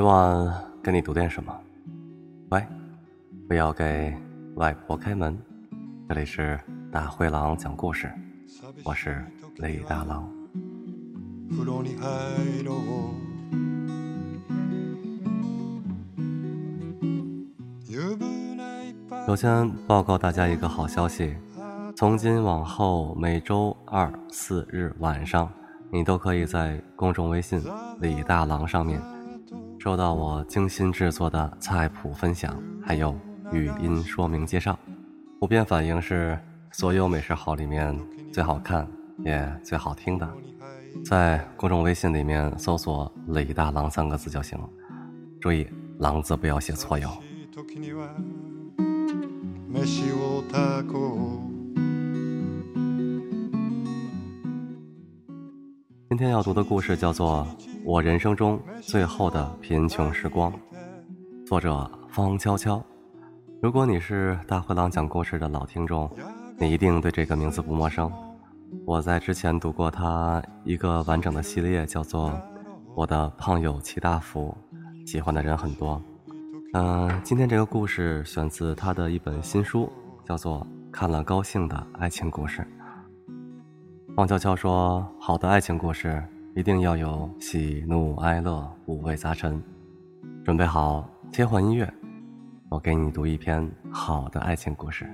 今晚给你读点什么？喂，不要给外婆开门。这里是大灰狼讲故事，我是李大狼。首先报告大家一个好消息，从今往后每周二、四日晚上，你都可以在公众微信“李大郎”上面收到我精心制作的菜谱分享，还有语音说明介绍。普遍反应是所有美食好里面最好看也最好听的。在公众微信里面搜索“李大郎”三个字就行，注意“郎”字不要写错哟。今天要读的故事叫做《我人生中最后的贫穷时光》，作者方悄悄。如果你是大灰狼讲故事的老听众，你一定对这个名字不陌生。我在之前读过他一个完整的系列，叫做《我的胖友齐大福》，喜欢的人很多。嗯，今天这个故事选自他的一本新书，叫做《看了高兴的爱情故事》。方悄悄说：“好的爱情故事一定要有喜怒哀乐五味杂陈。”准备好切换音乐，我给你读一篇好的爱情故事。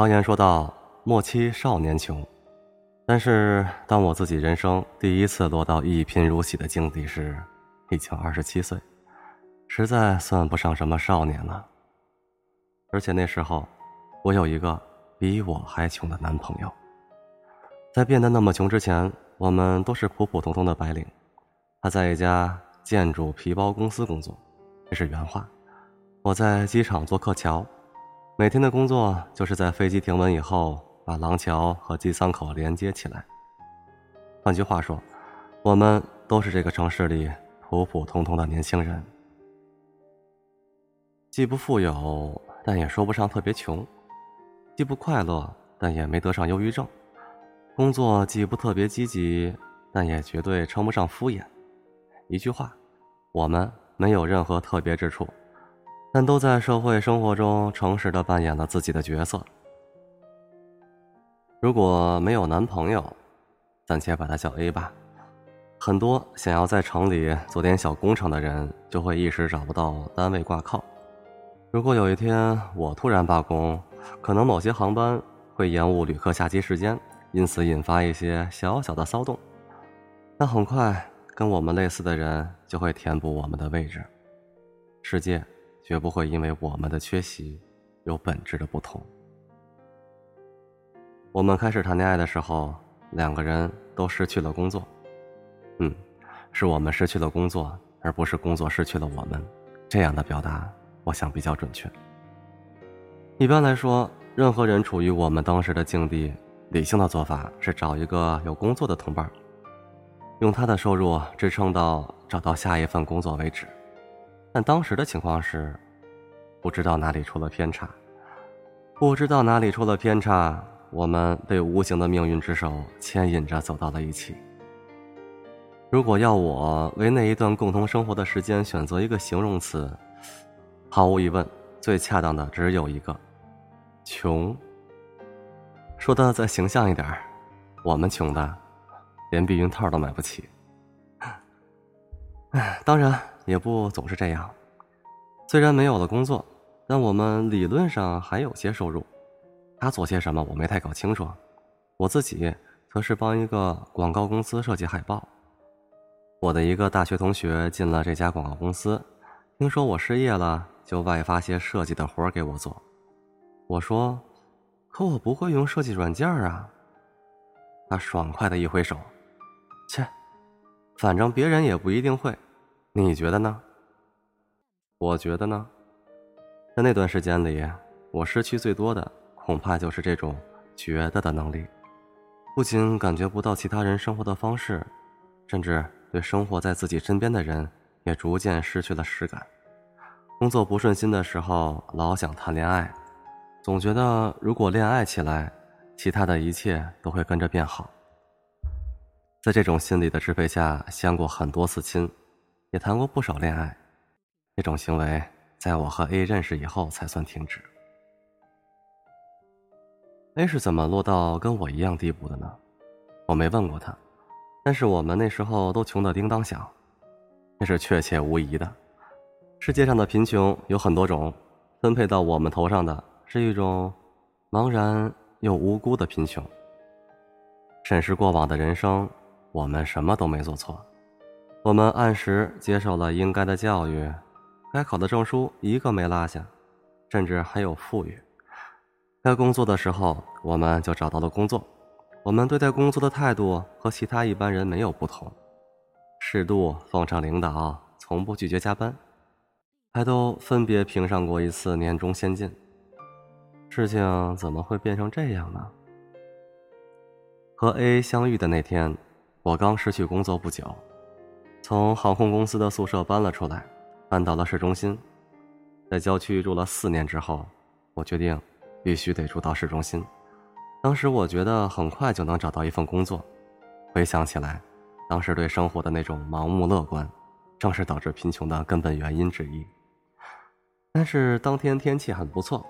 常言说道：“莫欺少年穷。”但是，当我自己人生第一次落到一贫如洗的境地时，已经二十七岁，实在算不上什么少年了。而且那时候，我有一个比我还穷的男朋友。在变得那么穷之前，我们都是普普通通的白领。他在一家建筑皮包公司工作，这是原话。我在机场做客桥。每天的工作就是在飞机停稳以后，把廊桥和机舱口连接起来。换句话说，我们都是这个城市里普普通通的年轻人，既不富有，但也说不上特别穷；既不快乐，但也没得上忧郁症；工作既不特别积极，但也绝对称不上敷衍。一句话，我们没有任何特别之处。但都在社会生活中诚实的扮演了自己的角色。如果没有男朋友，暂且把他叫 A 吧。很多想要在城里做点小工程的人，就会一时找不到单位挂靠。如果有一天我突然罢工，可能某些航班会延误旅客下机时间，因此引发一些小小的骚动。但很快，跟我们类似的人就会填补我们的位置。世界。绝不会因为我们的缺席有本质的不同。我们开始谈恋爱的时候，两个人都失去了工作。嗯，是我们失去了工作，而不是工作失去了我们。这样的表达，我想比较准确。一般来说，任何人处于我们当时的境地，理性的做法是找一个有工作的同伴，用他的收入支撑到找到下一份工作为止。但当时的情况是，不知道哪里出了偏差，不知道哪里出了偏差，我们被无形的命运之手牵引着走到了一起。如果要我为那一段共同生活的时间选择一个形容词，毫无疑问，最恰当的只有一个：穷。说的再形象一点，我们穷的连避孕套都买不起。唉，当然。也不总是这样，虽然没有了工作，但我们理论上还有些收入。他做些什么，我没太搞清楚。我自己则是帮一个广告公司设计海报。我的一个大学同学进了这家广告公司，听说我失业了，就外发些设计的活给我做。我说：“可我不会用设计软件啊。”他爽快的一挥手：“切，反正别人也不一定会。”你觉得呢？我觉得呢，在那段时间里，我失去最多的恐怕就是这种觉得的能力，不仅感觉不到其他人生活的方式，甚至对生活在自己身边的人也逐渐失去了实感。工作不顺心的时候，老想谈恋爱，总觉得如果恋爱起来，其他的一切都会跟着变好。在这种心理的支配下，相过很多次亲，也谈过不少恋爱。这种行为，在我和 A 认识以后才算停止。A 是怎么落到跟我一样地步的呢？我没问过他，但是我们那时候都穷得叮当响，那是确切无疑的。世界上的贫穷有很多种，分配到我们头上的是一种茫然又无辜的贫穷。审视过往的人生，我们什么都没做错，我们按时接受了应该的教育，该考的证书一个没落下，甚至还有富裕。该工作的时候，我们就找到了工作。我们对待工作的态度和其他一般人没有不同，适度奉承领导，从不拒绝加班。还都分别评上过一次年终先进，事情怎么会变成这样呢？和 A 相遇的那天，我刚失去工作不久，从航空公司的宿舍搬了出来，搬到了市中心。在郊区住了四年之后，我决定必须得住到市中心。当时我觉得很快就能找到一份工作。回想起来，当时对生活的那种盲目乐观，正是导致贫穷的根本原因之一。但是当天天气很不错，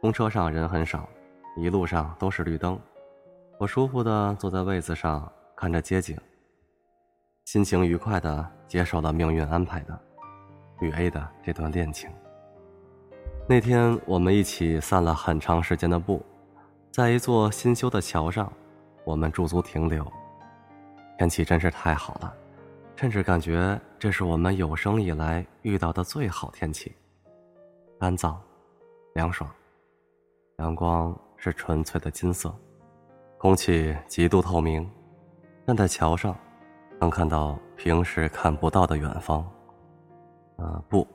公车上人很少，一路上都是绿灯，我舒服的坐在位子上看着街景，心情愉快的接受了命运安排的与 A 的这段恋情。那天我们一起散了很长时间的步，在一座新修的桥上，我们驻足停留。天气真是太好了，甚至感觉这是我们有生以来遇到的最好天气。干燥，凉爽，阳光是纯粹的金色，空气极度透明，站在桥上，能看到平时看不到的远方。啊，不，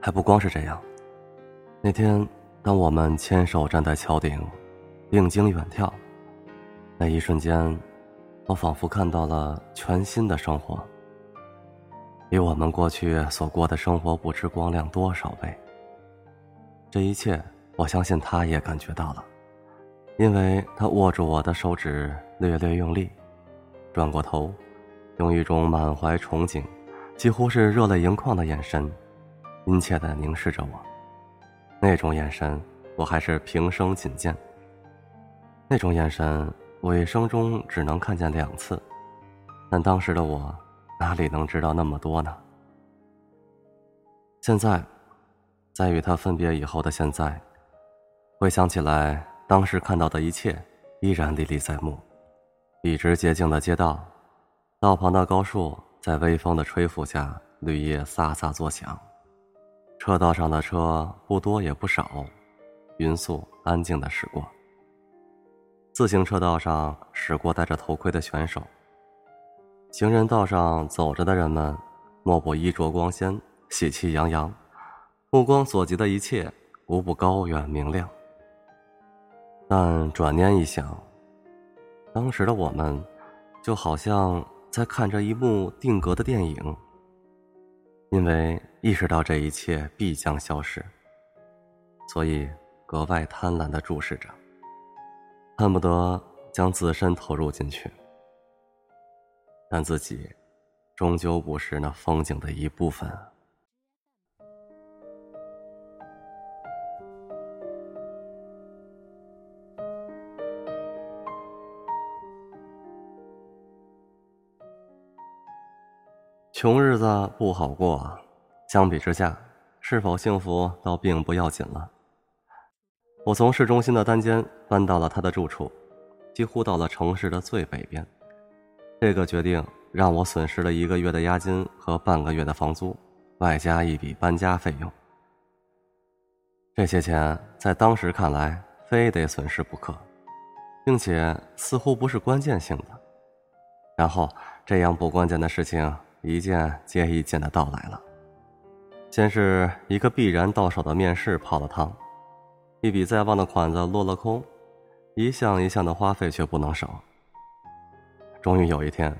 还不光是这样。那天，当我们牵手站在桥顶，定睛远眺，那一瞬间，我仿佛看到了全新的生活，比我们过去所过的生活不知光亮多少倍。这一切，我相信他也感觉到了，因为他握住我的手指，略略用力，转过头，用一种满怀憧憬，几乎是热泪盈眶的眼神，殷切地凝视着我。那种眼神，我还是平生仅见。那种眼神，我一生中只能看见两次，但当时的我，哪里能知道那么多呢？现在。在与他分别以后的现在，回想起来，当时看到的一切依然历历在目：笔直洁净的街道，道旁的高树在微风的吹拂下，绿叶飒飒作响；车道上的车不多也不少，匀速安静的驶过。自行车道上驶过戴着头盔的选手，行人道上走着的人们，莫不衣着光鲜，喜气洋洋。目光所及的一切，无不高远明亮。但转念一想，当时的我们，就好像在看着一幕定格的电影。因为意识到这一切必将消失，所以格外贪婪的注视着，恨不得将自身投入进去。但自己，终究不是那风景的一部分。穷日子不好过，相比之下，是否幸福倒并不要紧了。我从市中心的单间搬到了他的住处，几乎到了城市的最北边。这个决定让我损失了一个月的押金和半个月的房租，外加一笔搬家费用。这些钱在当时看来非得损失不可，并且似乎不是关键性的。然后，这样不关键的事情。一件接一件的到来了，先是一个必然到手的面试泡了汤，一笔在望的款子落了空，一项一项的花费却不能少。终于有一天，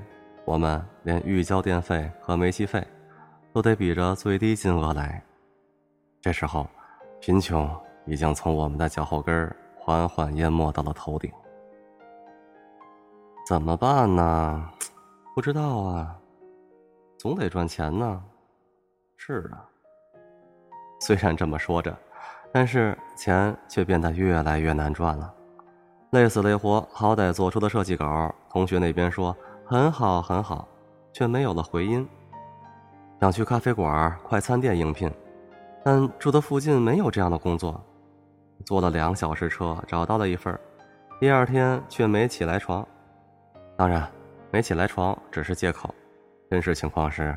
我们连预交电费和煤气费，都得比着最低金额来。这时候，贫穷已经从我们的脚后跟缓缓淹没到了头顶。怎么办呢？不知道啊，总得赚钱呢。是啊。虽然这么说着，但是钱却变得越来越难赚了。累死累活，好歹做出的设计稿，同学那边说很好很好，却没有了回音。想去咖啡馆、快餐店应聘，但住的附近没有这样的工作。坐了两小时车找到了一份，第二天却没起来床。当然，没起来床只是借口，真实情况是，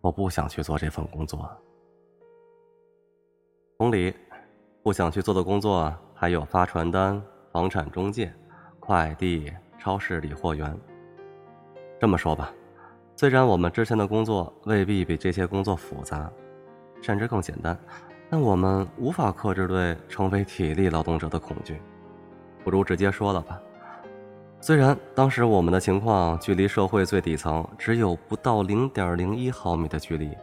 我不想去做这份工作。同理，不想去做的工作还有发传单、房产中介、快递、超市理货员。这么说吧，虽然我们之前的工作未必比这些工作复杂，甚至更简单，但我们无法克制对成为体力劳动者的恐惧。不如直接说了吧。虽然当时我们的情况距离社会最底层只有不到零点零一毫米的距离，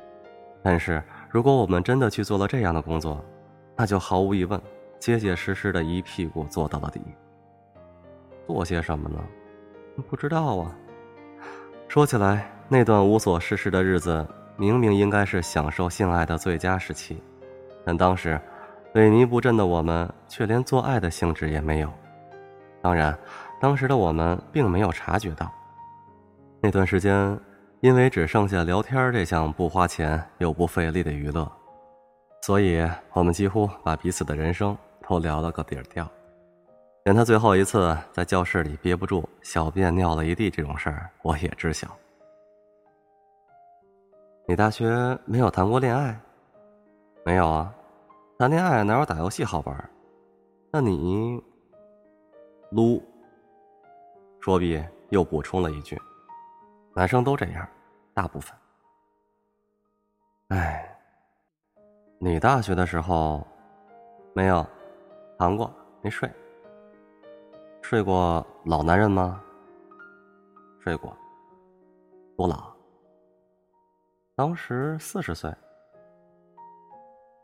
但是。如果我们真的去做了这样的工作，那就毫无疑问，结结实实的一屁股坐到了底。做些什么呢？不知道啊。说起来，那段无所事事的日子，明明应该是享受性爱的最佳时期，但当时萎靡不振的我们，却连做爱的兴致也没有。当然，当时的我们并没有察觉到，那段时间。因为只剩下聊天这项不花钱又不费力的娱乐，所以我们几乎把彼此的人生都聊了个底儿掉。连他最后一次在教室里憋不住小便尿了一地这种事儿，我也知晓。你大学没有谈过恋爱？没有啊，谈恋爱哪有打游戏好玩？那你撸？说毕又补充了一句。男生都这样，大部分。哎，你大学的时候没有谈过，没睡？睡过老男人吗？睡过。多老？当时四十岁。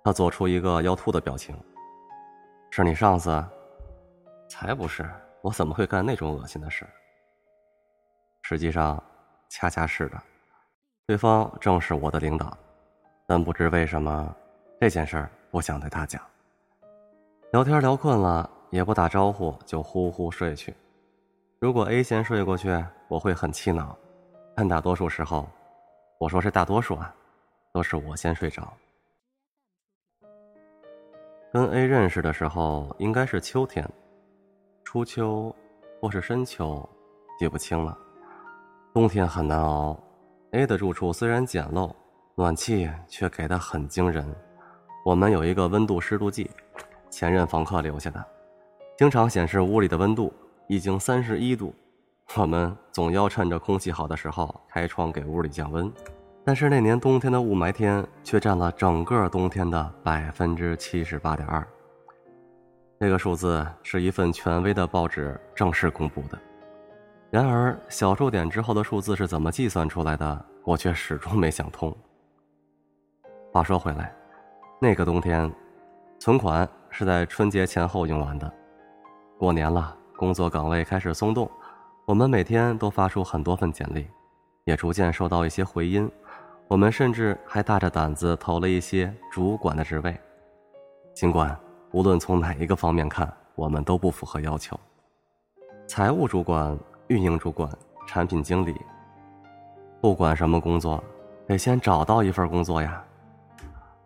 他做出一个要吐的表情。是你上司？才不是！我怎么会干那种恶心的事？实际上。恰恰是的，对方正是我的领导，但不知为什么，这件事儿不想对他讲。聊天聊困了，也不打招呼就呼呼睡去。如果 A 先睡过去，我会很气恼，但大多数时候，我说是大多数啊，都是我先睡着。跟 A 认识的时候应该是秋天，初秋或是深秋，记不清了。冬天很难熬，A 的住处虽然简陋，暖气却给的很惊人。我们有一个温度湿度计，前任房客留下的，经常显示屋里的温度已经三十一度。我们总要趁着空气好的时候开窗给屋里降温，但是那年冬天的雾霾天却占了整个冬天的百分之七十八点二。这个数字是一份权威的报纸正式公布的。然而，小数点之后的数字是怎么计算出来的？我却始终没想通。话说回来，那个冬天，存款是在春节前后用完的。过年了，工作岗位开始松动，我们每天都发出很多份简历，也逐渐收到一些回音。我们甚至还大着胆子投了一些主管的职位，尽管无论从哪一个方面看，我们都不符合要求。财务主管。运营主管、产品经理，不管什么工作，得先找到一份工作呀。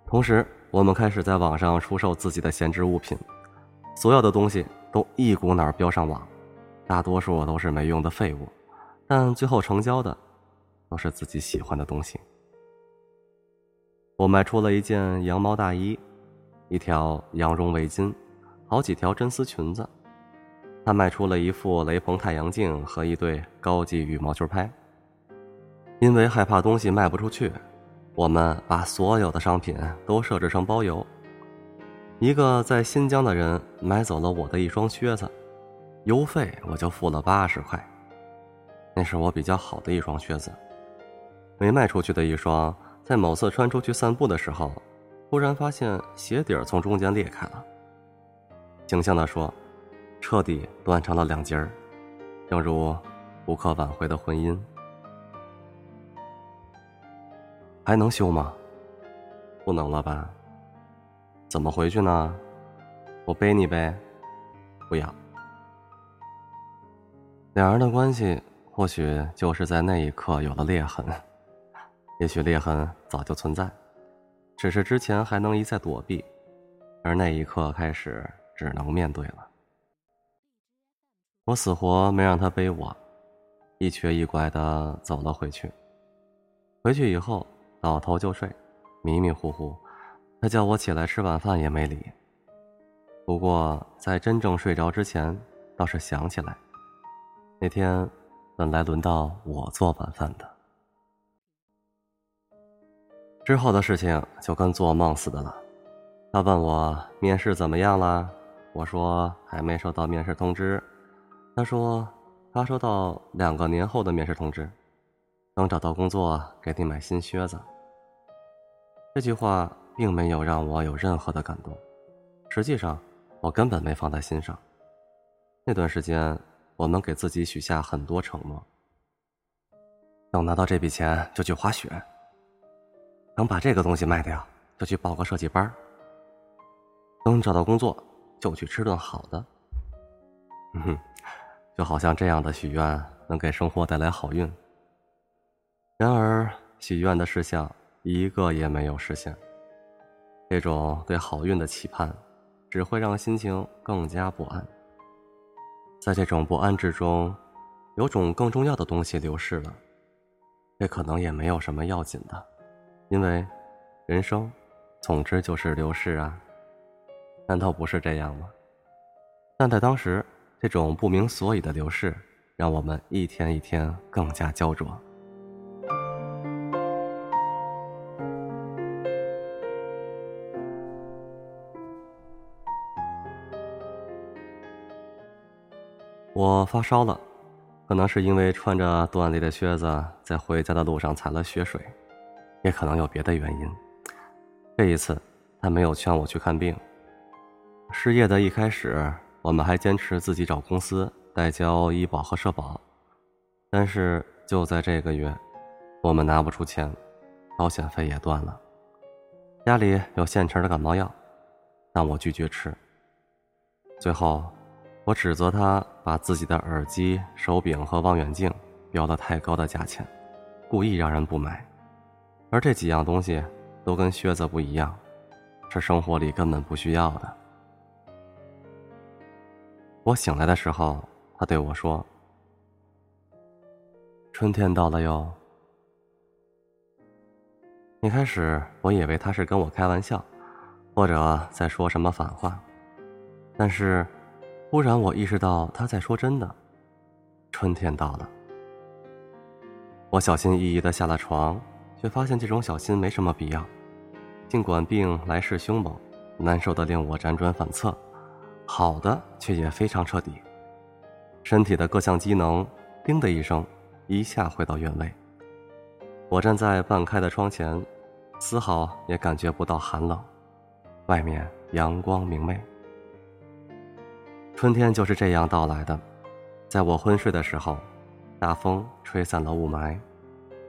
同时，我们开始在网上出售自己的闲置物品，所有的东西都一股脑标上网，大多数都是没用的废物，但最后成交的都是自己喜欢的东西。我卖出了一件羊毛大衣，一条羊绒围巾，好几条真丝裙子。他卖出了一副雷朋太阳镜和一对高级羽毛球拍。因为害怕东西卖不出去，我们把所有的商品都设置成包邮。一个在新疆的人买走了我的一双靴子，邮费我就付了八十块。那是我比较好的一双靴子，没卖出去的一双，在某次穿出去散步的时候，忽然发现鞋底儿从中间裂开了。形象的说，彻底断成了两截儿，正如不可挽回的婚姻。还能修吗？不能了吧？怎么回去呢？我背你呗？不要。两人的关系或许就是在那一刻有了裂痕，也许裂痕早就存在，只是之前还能一再躲避，而那一刻开始只能面对了。我死活没让他背我，一瘸一拐的走了回去。回去以后倒头就睡，迷迷糊糊。他叫我起来吃晚饭也没理。不过在真正睡着之前，倒是想起来，那天本来轮到我做晚饭的。之后的事情就跟做梦似的了。他问我面试怎么样了，我说还没收到面试通知。他说他收到两个年后的面试通知，等找到工作给你买新靴子。这句话。并没有让我有任何的感动，实际上，我根本没放在心上。那段时间，我们给自己许下很多承诺：等拿到这笔钱就去滑雪；能把这个东西卖掉就去报个设计班；等找到工作就去吃顿好的。嗯哼，就好像这样的许愿能给生活带来好运。然而，许愿的事项一个也没有实现。这种对好运的期盼，只会让心情更加不安。在这种不安之中，有种更重要的东西流逝了，这可能也没有什么要紧的，因为人生，总之就是流逝啊。难道不是这样吗？但在当时，这种不明所以的流逝，让我们一天一天更加焦灼。我发烧了，可能是因为穿着断裂的靴子在回家的路上踩了血水，也可能有别的原因。这一次，他没有劝我去看病。失业的一开始，我们还坚持自己找公司代交医保和社保，但是就在这个月，我们拿不出钱，保险费也断了。家里有现成的感冒药，但我拒绝吃。最后。我指责他把自己的耳机、手柄和望远镜标了太高的价钱，故意让人不买。而这几样东西都跟靴子不一样，是生活里根本不需要的。我醒来的时候，他对我说：“春天到了哟。”一开始我以为他是跟我开玩笑，或者在说什么反话，但是。忽然，我意识到他在说真的。春天到了，我小心翼翼的下了床，却发现这种小心没什么必要。尽管病来势凶猛，难受的令我辗转反侧，好的却也非常彻底。身体的各项机能“叮”的一声，一下回到原位。我站在半开的窗前，丝毫也感觉不到寒冷，外面阳光明媚。春天就是这样到来的，在我昏睡的时候，大风吹散了雾霾，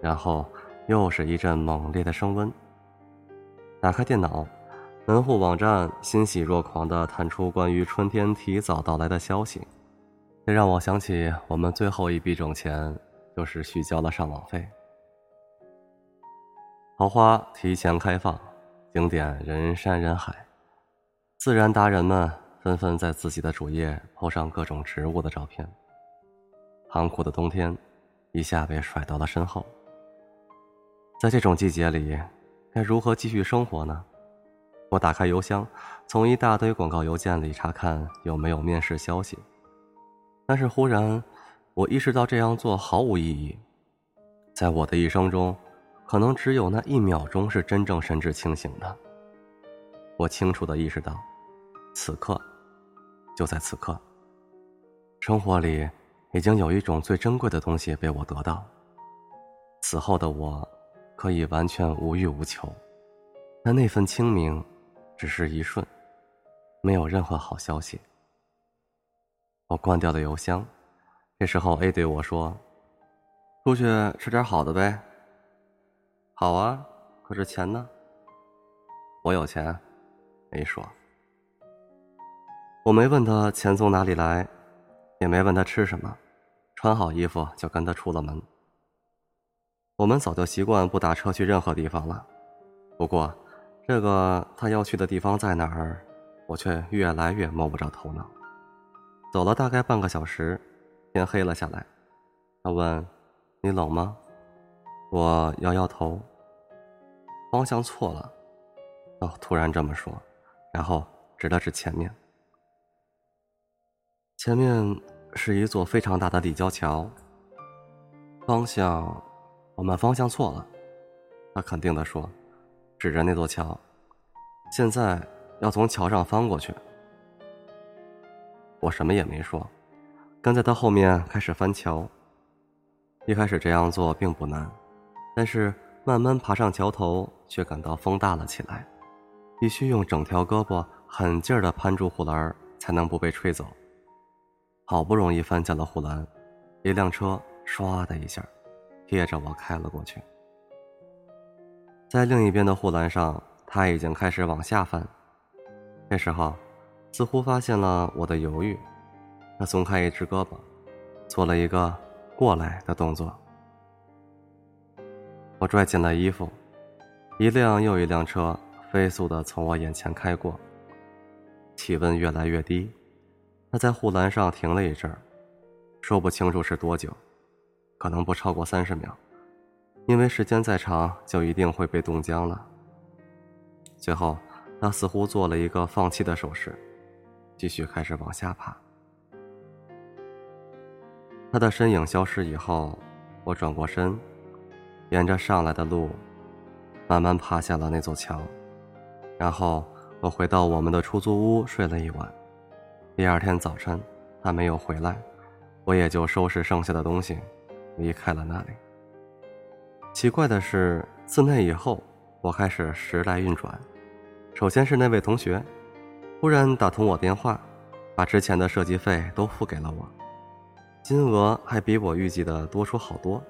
然后又是一阵猛烈的升温。打开电脑，门户网站欣喜若狂地弹出关于春天提早到来的消息，这让我想起我们最后一笔挣钱就是续交了上网费。桃花提前开放，景点人山人海，自然达人们。纷纷在自己的主页铺上各种植物的照片。寒苦的冬天，一下被甩到了身后。在这种季节里，该如何继续生活呢？我打开邮箱，从一大堆广告邮件里查看有没有面试消息。但是忽然，我意识到这样做毫无意义。在我的一生中，可能只有那一秒钟是真正神志清醒的。我清楚的意识到，此刻，就在此刻，生活里已经有一种最珍贵的东西被我得到。此后的我，可以完全无欲无求，但那份清明，只是一瞬，没有任何好消息。我关掉了邮箱，这时候 A 对我说：“出去吃点好的呗。”“好啊，可是钱呢？”“我有钱。”A 说。我没问他钱从哪里来，也没问他吃什么，穿好衣服就跟他出了门。我们早就习惯不打车去任何地方了，不过，这个他要去的地方在哪儿，我却越来越摸不着头脑。走了大概半个小时，天黑了下来。他问：“你冷吗？”我摇摇头。方向错了。哦，突然这么说，然后指了指前面。前面是一座非常大的立交桥。方向。我们方向错了，他肯定的说，指着那座桥。现在要从桥上翻过去。我什么也没说，跟在他后面开始翻桥。一开始这样做并不难，但是慢慢爬上桥头，却感到风大了起来，必须用整条胳膊狠劲儿的攀住护栏，才能不被吹走。好不容易翻下了护栏，一辆车唰的一下。贴着我开了过去，在另一边的护栏上，他已经开始往下翻。这时候，似乎发现了我的犹豫，他松开一只胳膊，做了一个过来的动作。我拽紧了衣服，一辆又一辆车飞速的从我眼前开过。气温越来越低，他在护栏上停了一阵儿，说不清楚是多久。可能不超过三十秒，因为时间再长就一定会被冻僵了。最后，他似乎做了一个放弃的手势，继续开始往下爬。他的身影消失以后，我转过身，沿着上来的路，慢慢爬下了那座桥。然后我回到我们的出租屋睡了一晚。第二天早晨，他没有回来，我也就收拾剩下的东西。离开了那里。奇怪的是，自那以后，我开始时来运转。首先是那位同学，忽然打通我电话，把之前的设计费都付给了我，金额还比我预计的多出好多。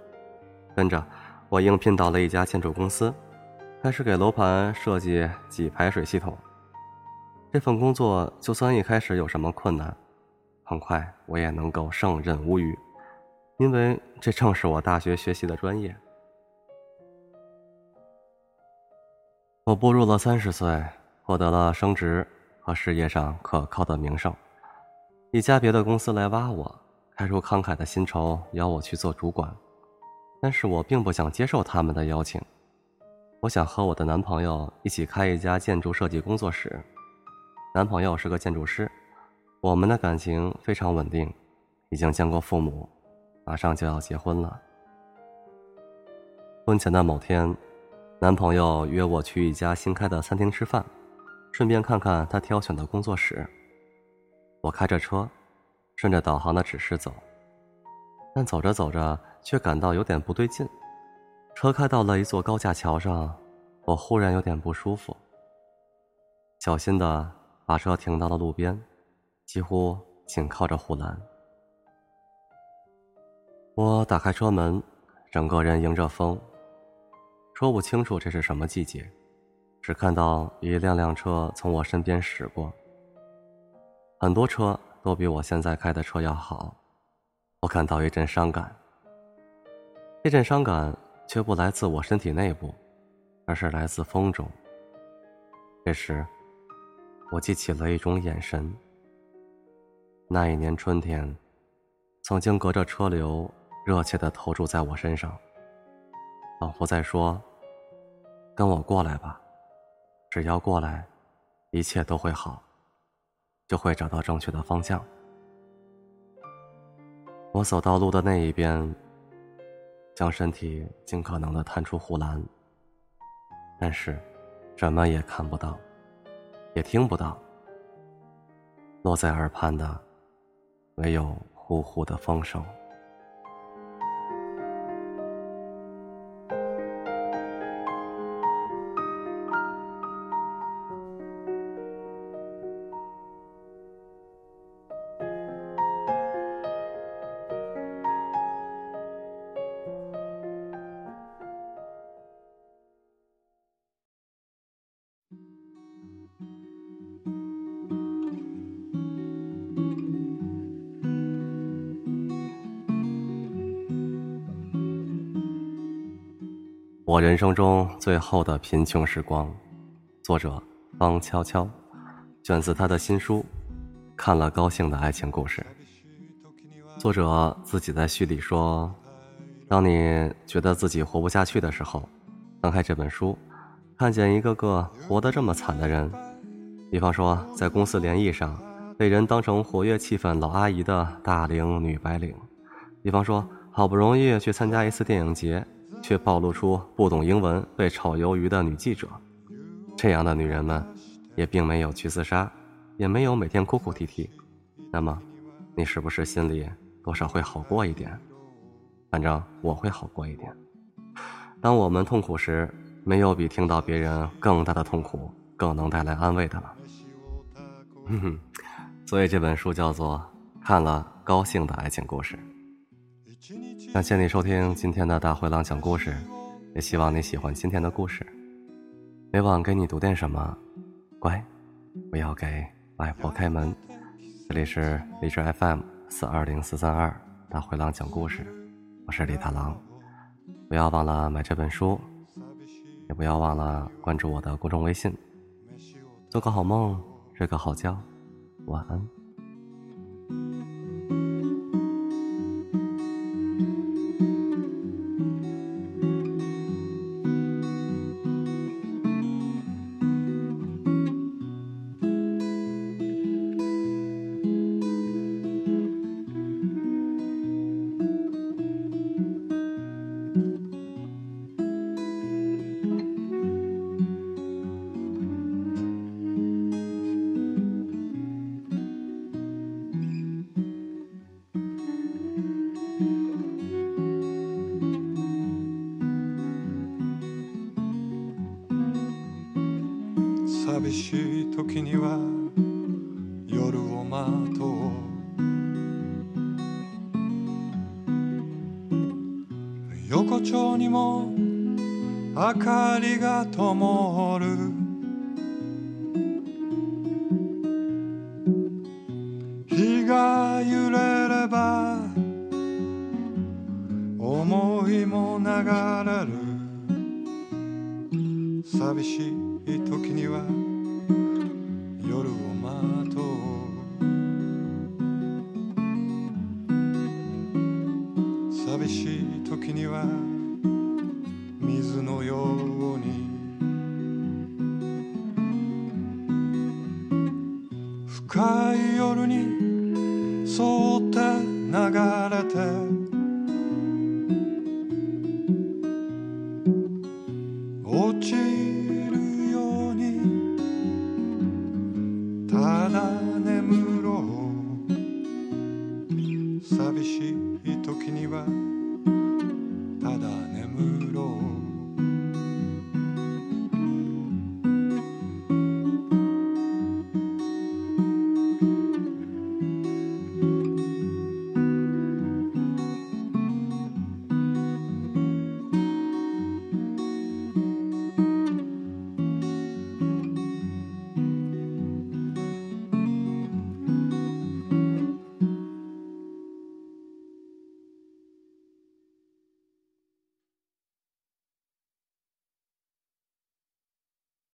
跟着，我应聘到了一家建筑公司，开始给楼盘设计挤排水系统。这份工作就算一开始有什么困难，很快我也能够胜任无虞。因为这正是我大学学习的专业。我步入了三十岁，获得了升职和事业上可靠的名声。一家别的公司来挖我，开出慷慨的薪酬，邀我去做主管。但是我并不想接受他们的邀请。我想和我的男朋友一起开一家建筑设计工作室。男朋友是个建筑师，我们的感情非常稳定，已经见过父母。马上就要结婚了。婚前的某天，男朋友约我去一家新开的餐厅吃饭，顺便看看他挑选的工作室。我开着车，顺着导航的指示走，但走着走着却感到有点不对劲。车开到了一座高架桥上，我忽然有点不舒服，小心的把车停到了路边，几乎紧靠着护栏。我打开车门，整个人迎着风。说不清楚这是什么季节，只看到一辆辆车从我身边驶过。很多车都比我现在开的车要好，我感到一阵伤感。这阵伤感却不来自我身体内部，而是来自风中。这时，我记起了一种眼神。那一年春天，曾经隔着车流。热切的投注在我身上，仿佛在说：“跟我过来吧，只要过来，一切都会好，就会找到正确的方向。”我走到路的那一边，将身体尽可能的探出护栏，但是什么也看不到，也听不到。落在耳畔的，唯有呼呼的风声。生中最后的贫穷时光，作者方悄悄，选自他的新书《看了高兴的爱情故事》。作者自己在序里说：“当你觉得自己活不下去的时候，翻开这本书，看见一个个活得这么惨的人，比方说在公司联谊上被人当成活跃气氛老阿姨的大龄女白领，比方说好不容易去参加一次电影节。”却暴露出不懂英文、被炒鱿鱼的女记者，这样的女人们，也并没有去自杀，也没有每天哭哭啼啼。那么，你是不是心里多少会好过一点？反正我会好过一点。当我们痛苦时，没有比听到别人更大的痛苦更能带来安慰的了。哼哼，所以这本书叫做《看了高兴的爱情故事》。感谢你收听今天的大灰狼讲故事，也希望你喜欢今天的故事。每晚给你读点什么，乖，不要给外婆开门。这里是荔枝 FM 四二零四三二大灰狼讲故事，我是李大狼。不要忘了买这本书，也不要忘了关注我的公众微信。做个好梦，睡个好觉，晚安。寂しい時には夜を待とう。横丁にも明かりが灯る。日が揺れれば思いも流れる。寂しい時には沿って流れて